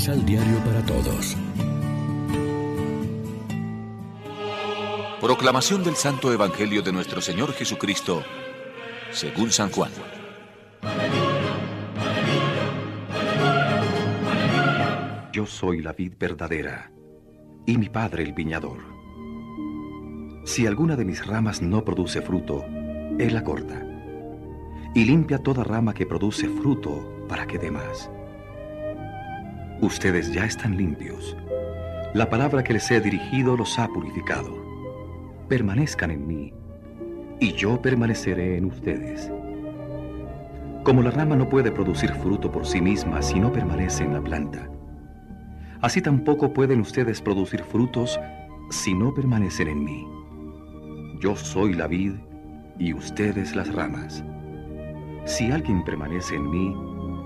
Misal Diario para Todos. Proclamación del Santo Evangelio de nuestro Señor Jesucristo, según San Juan. Yo soy la vid verdadera y mi Padre el viñador. Si alguna de mis ramas no produce fruto, Él la corta y limpia toda rama que produce fruto para que dé más. Ustedes ya están limpios. La palabra que les he dirigido los ha purificado. Permanezcan en mí, y yo permaneceré en ustedes. Como la rama no puede producir fruto por sí misma si no permanece en la planta, así tampoco pueden ustedes producir frutos si no permanecen en mí. Yo soy la vid y ustedes las ramas. Si alguien permanece en mí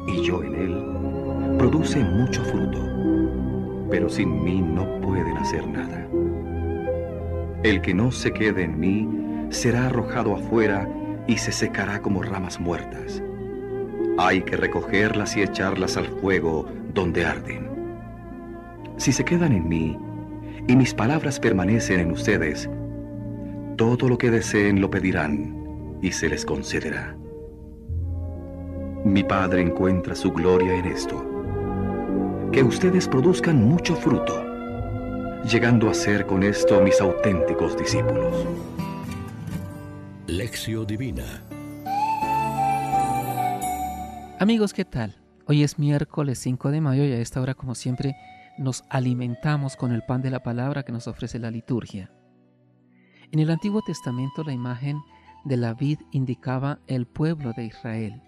y yo en él, produce mucho fruto, pero sin mí no pueden hacer nada. El que no se quede en mí será arrojado afuera y se secará como ramas muertas. Hay que recogerlas y echarlas al fuego donde arden. Si se quedan en mí y mis palabras permanecen en ustedes, todo lo que deseen lo pedirán y se les concederá. Mi Padre encuentra su gloria en esto, que ustedes produzcan mucho fruto, llegando a ser con esto mis auténticos discípulos. Lección Divina Amigos, ¿qué tal? Hoy es miércoles 5 de mayo y a esta hora, como siempre, nos alimentamos con el pan de la palabra que nos ofrece la liturgia. En el Antiguo Testamento la imagen de la vid indicaba el pueblo de Israel.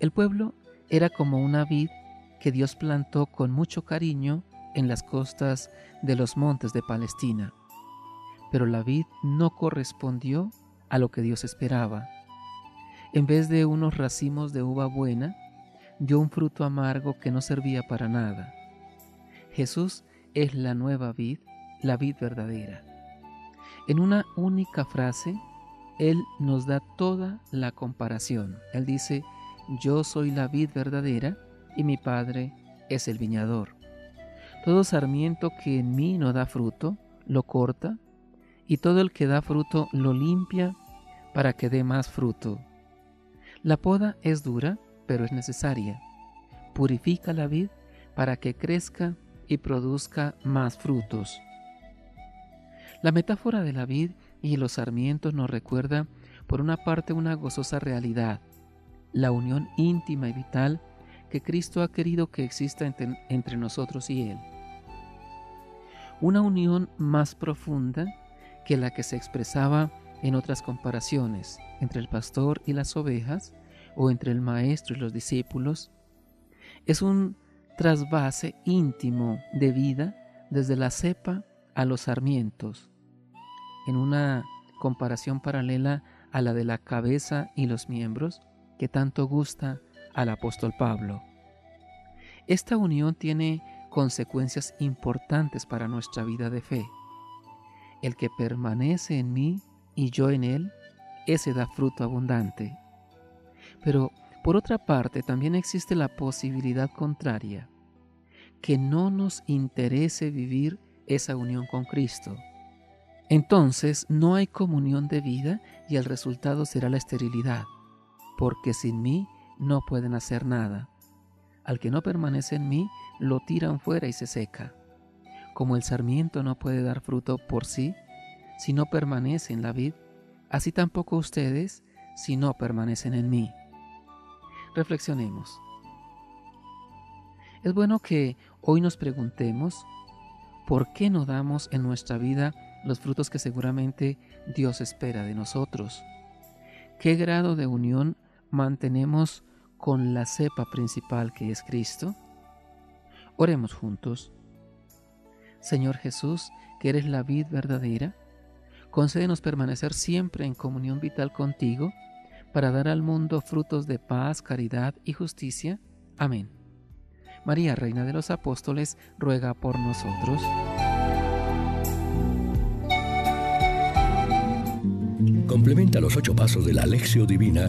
El pueblo era como una vid que Dios plantó con mucho cariño en las costas de los montes de Palestina. Pero la vid no correspondió a lo que Dios esperaba. En vez de unos racimos de uva buena, dio un fruto amargo que no servía para nada. Jesús es la nueva vid, la vid verdadera. En una única frase, Él nos da toda la comparación. Él dice, yo soy la vid verdadera y mi Padre es el viñador. Todo sarmiento que en mí no da fruto, lo corta, y todo el que da fruto lo limpia para que dé más fruto. La poda es dura, pero es necesaria. Purifica la vid para que crezca y produzca más frutos. La metáfora de la vid y los sarmientos nos recuerda, por una parte, una gozosa realidad, la unión íntima y vital que Cristo ha querido que exista entre, nosotros y Él. Una unión más profunda que la que se expresaba en otras comparaciones entre el pastor y las ovejas o entre el maestro y los discípulos. Es un trasvase íntimo de vida desde la cepa a los sarmientos, en una comparación paralela a la de la cabeza y los miembros, que tanto gusta al apóstol Pablo. Esta unión tiene consecuencias importantes para nuestra vida de fe. El que permanece en mí y yo en él, ese da fruto abundante. Pero por otra parte también existe la posibilidad contraria, que no nos interese vivir esa unión con Cristo. Entonces no hay comunión de vida y el resultado será la esterilidad porque sin mí no pueden hacer nada. Al que no permanece en mí, lo tiran fuera y se seca. Como el sarmiento no puede dar fruto por sí, si no permanece en la vid, así tampoco ustedes si no permanecen en mí. Reflexionemos. Es bueno que hoy nos preguntemos por qué no damos en nuestra vida los frutos que seguramente Dios espera de nosotros. ¿Qué grado de unión mantenemos con la cepa principal que es Cristo? Oremos juntos. Señor Jesús, que eres la vid verdadera, concédenos permanecer siempre en comunión vital contigo para dar al mundo frutos de paz, caridad y justicia. Amén. María, Reina de los Apóstoles, ruega por nosotros. Complementa los ocho pasos de la Alexio Divina